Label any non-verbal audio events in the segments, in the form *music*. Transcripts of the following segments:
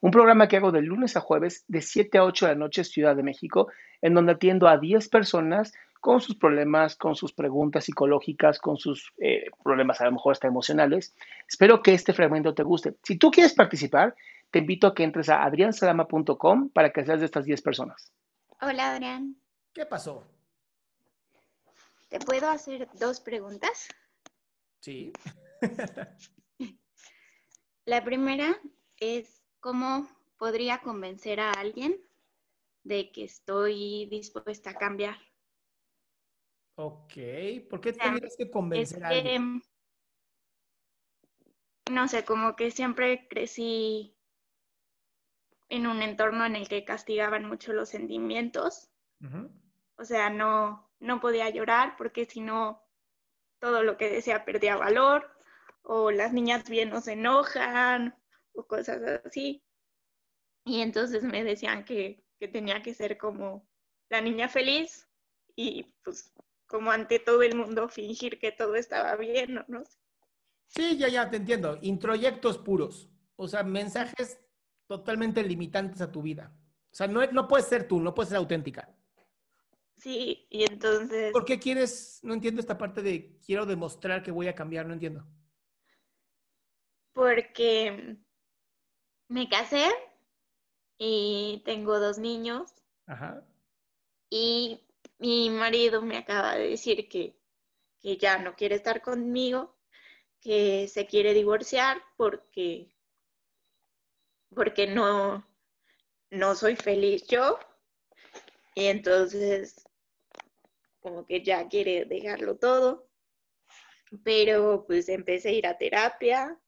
Un programa que hago de lunes a jueves de 7 a 8 de la noche Ciudad de México, en donde atiendo a 10 personas con sus problemas, con sus preguntas psicológicas, con sus eh, problemas a lo mejor hasta emocionales. Espero que este fragmento te guste. Si tú quieres participar, te invito a que entres a adriansalama.com para que seas de estas 10 personas. Hola, Adrián. ¿Qué pasó? ¿Te puedo hacer dos preguntas? Sí. *laughs* La primera es cómo podría convencer a alguien de que estoy dispuesta a cambiar. Ok, ¿por qué O sea, tendrías que convencer Es a alguien? no sé, como que siempre crecí en un entorno en el que castigaban mucho los sentimientos. O sea, no, no podía llorar porque si no, todo lo que decía perdía valor, o las niñas bien no se enojan, o cosas así. Y entonces me decían que, que tenía que ser como la niña feliz y pues como ante todo el mundo fingir que todo estaba bien, o no sé. Sí, ya, ya, te entiendo. Introyectos puros. O sea, mensajes totalmente limitantes a tu vida. O sea, no, no puedes ser tú, no puedes ser auténtica. Sí, y entonces, ¿Por qué quieres? No entiendo esta parte de quiero demostrar que voy a cambiar, no entiendo. porque me casé y tengo dos niños Ajá. y mi marido me acaba de decir que, que ya no quiere estar conmigo, que se quiere divorciar porque, porque no, no soy feliz yo. Y entonces, como que ya quiere dejarlo todo. Pero pues empecé a ir a terapia.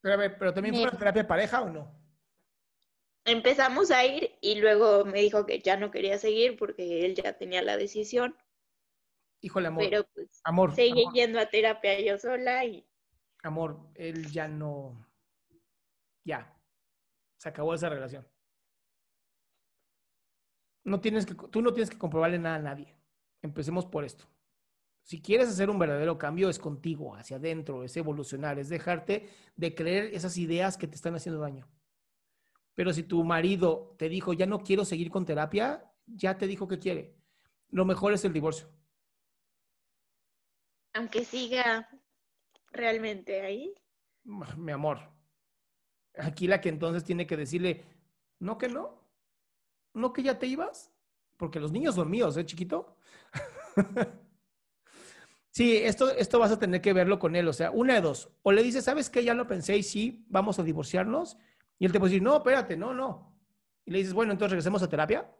Pero, ¿pero también fue una terapia de pareja o no? Empezamos a ir y luego me dijo que ya no quería seguir porque él ya tenía la decisión. Híjole, amor. Pero pues amor, seguí amor, yendo a terapia yo sola y amor, él ya no. Ya. Se acabó esa relación. No tienes que, tú no tienes que comprobarle nada a nadie. Empecemos por esto. Si quieres hacer un verdadero cambio, es contigo, hacia adentro, es evolucionar, es dejarte de creer esas ideas que te están haciendo daño. Pero si tu marido te dijo, ya no quiero seguir con terapia, ya te dijo que quiere. Lo mejor es el divorcio. aunque siga realmente ahí, Mi amor, aquí la que entonces tiene que decirle, no que no, no que ya te ibas, porque los niños son míos, ¿eh, chiquito? *laughs* sí, esto, esto vas a tener que verlo con él, o sea, una de dos, o le dices, ¿sabes qué? Ya lo pensé y sí, vamos a divorciarnos, y él te puede decir, no, espérate, no, no. Y le dices, bueno, entonces regresemos a terapia.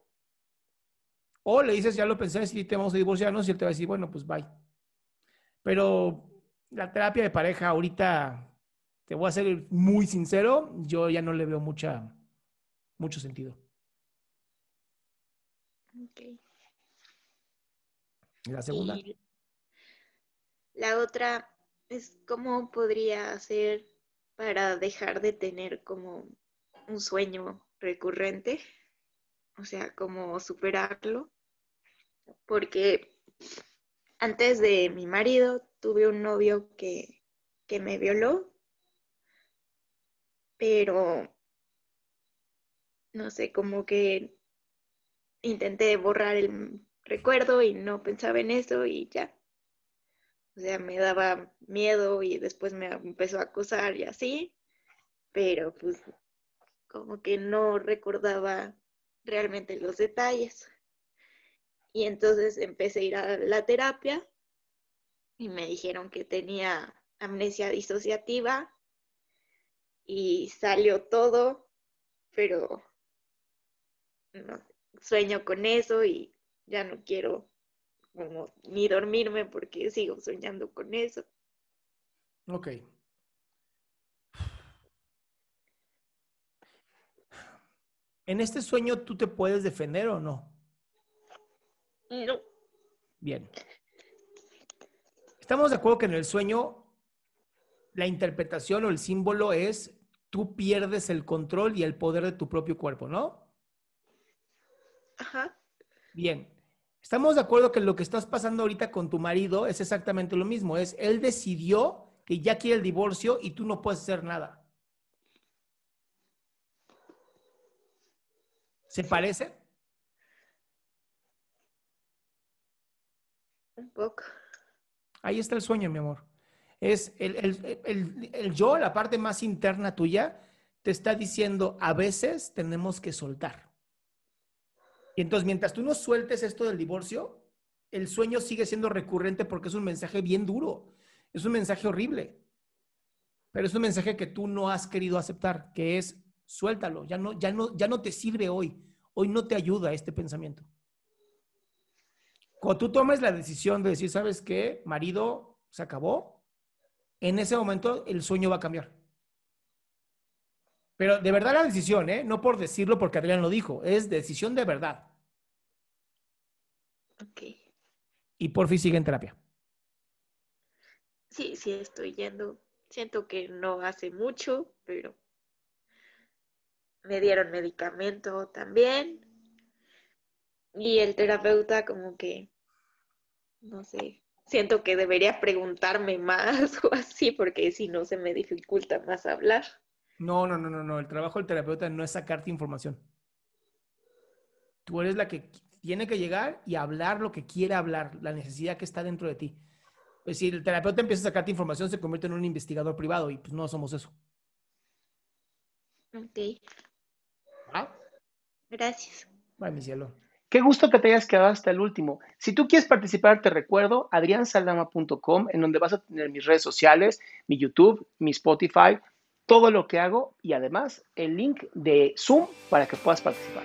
O le dices, ya lo pensé, sí, te vamos a divorciarnos, y él te va a decir, bueno, pues bye. Pero la terapia de pareja ahorita, te voy a ser muy sincero, yo ya no le veo mucha, mucho sentido. ok. ¿Y la segunda? Y la otra es cómo podría hacer para dejar de tener como un sueño recurrente, o sea, cómo superarlo, porque antes de mi marido tuve un novio que, que me violó, pero no sé, como que intenté borrar el recuerdo y no pensaba en eso y ya. O sea, me daba miedo y después me empezó a acosar y así, pero pues como que no recordaba realmente los detalles. Y entonces empecé a ir a la terapia y me dijeron que tenía amnesia disociativa y salió todo, pero no, sueño con eso y ya no quiero como ni dormirme porque sigo soñando con eso. Ok. ¿En este sueño tú te puedes defender o no? No. Bien. Estamos de acuerdo que en el sueño la interpretación o el símbolo es tú pierdes el control y el poder de tu propio cuerpo, ¿no? Ajá. Bien. Estamos de acuerdo que lo que estás pasando ahorita con tu marido es exactamente lo mismo. Es él decidió que ya quiere el divorcio y tú no puedes hacer nada. ¿Se parece? Un poco. Ahí está el sueño, mi amor. Es el, el, el, el, yo, la parte más interna tuya, te está diciendo, a veces tenemos que soltar. Y entonces, mientras tú no sueltes esto del divorcio, el sueño sigue siendo recurrente porque es un mensaje bien duro, es un mensaje horrible, pero es un mensaje que tú no has querido aceptar, que es suéltalo, ya no, ya no, ya no te sirve hoy, hoy no te ayuda este pensamiento. Cuando tú tomes la decisión de decir, ¿sabes qué? Marido, se acabó, en ese momento el sueño va a cambiar. Pero de verdad la decisión, ¿eh? No por decirlo porque Adrián lo dijo, es decisión de verdad. Ok. Y por fin sigue en terapia. Sí, sí, estoy yendo. Siento que no hace mucho, pero me dieron medicamento también. Y el terapeuta como que, no sé, siento que debería preguntarme más *laughs* o así, porque si no se me dificulta más hablar. No, no, no, no, no. El trabajo del terapeuta no es sacarte información. Tú eres la que tiene que llegar y hablar lo que quiere hablar, la necesidad que está dentro de ti. Pues si el terapeuta empieza a sacarte información, se convierte en un investigador privado y pues no somos eso. Ok. ¿Ah? Gracias. Ay, mi cielo. Qué gusto que te hayas quedado hasta el último. Si tú quieres participar, te recuerdo adriansaldama.com, en donde vas a tener mis redes sociales, mi YouTube, mi Spotify, todo lo que hago y además el link de Zoom para que puedas participar.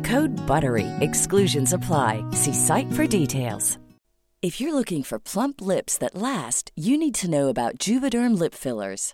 Code BUTTERY. Exclusions apply. See site for details. If you're looking for plump lips that last, you need to know about Juvederm lip fillers.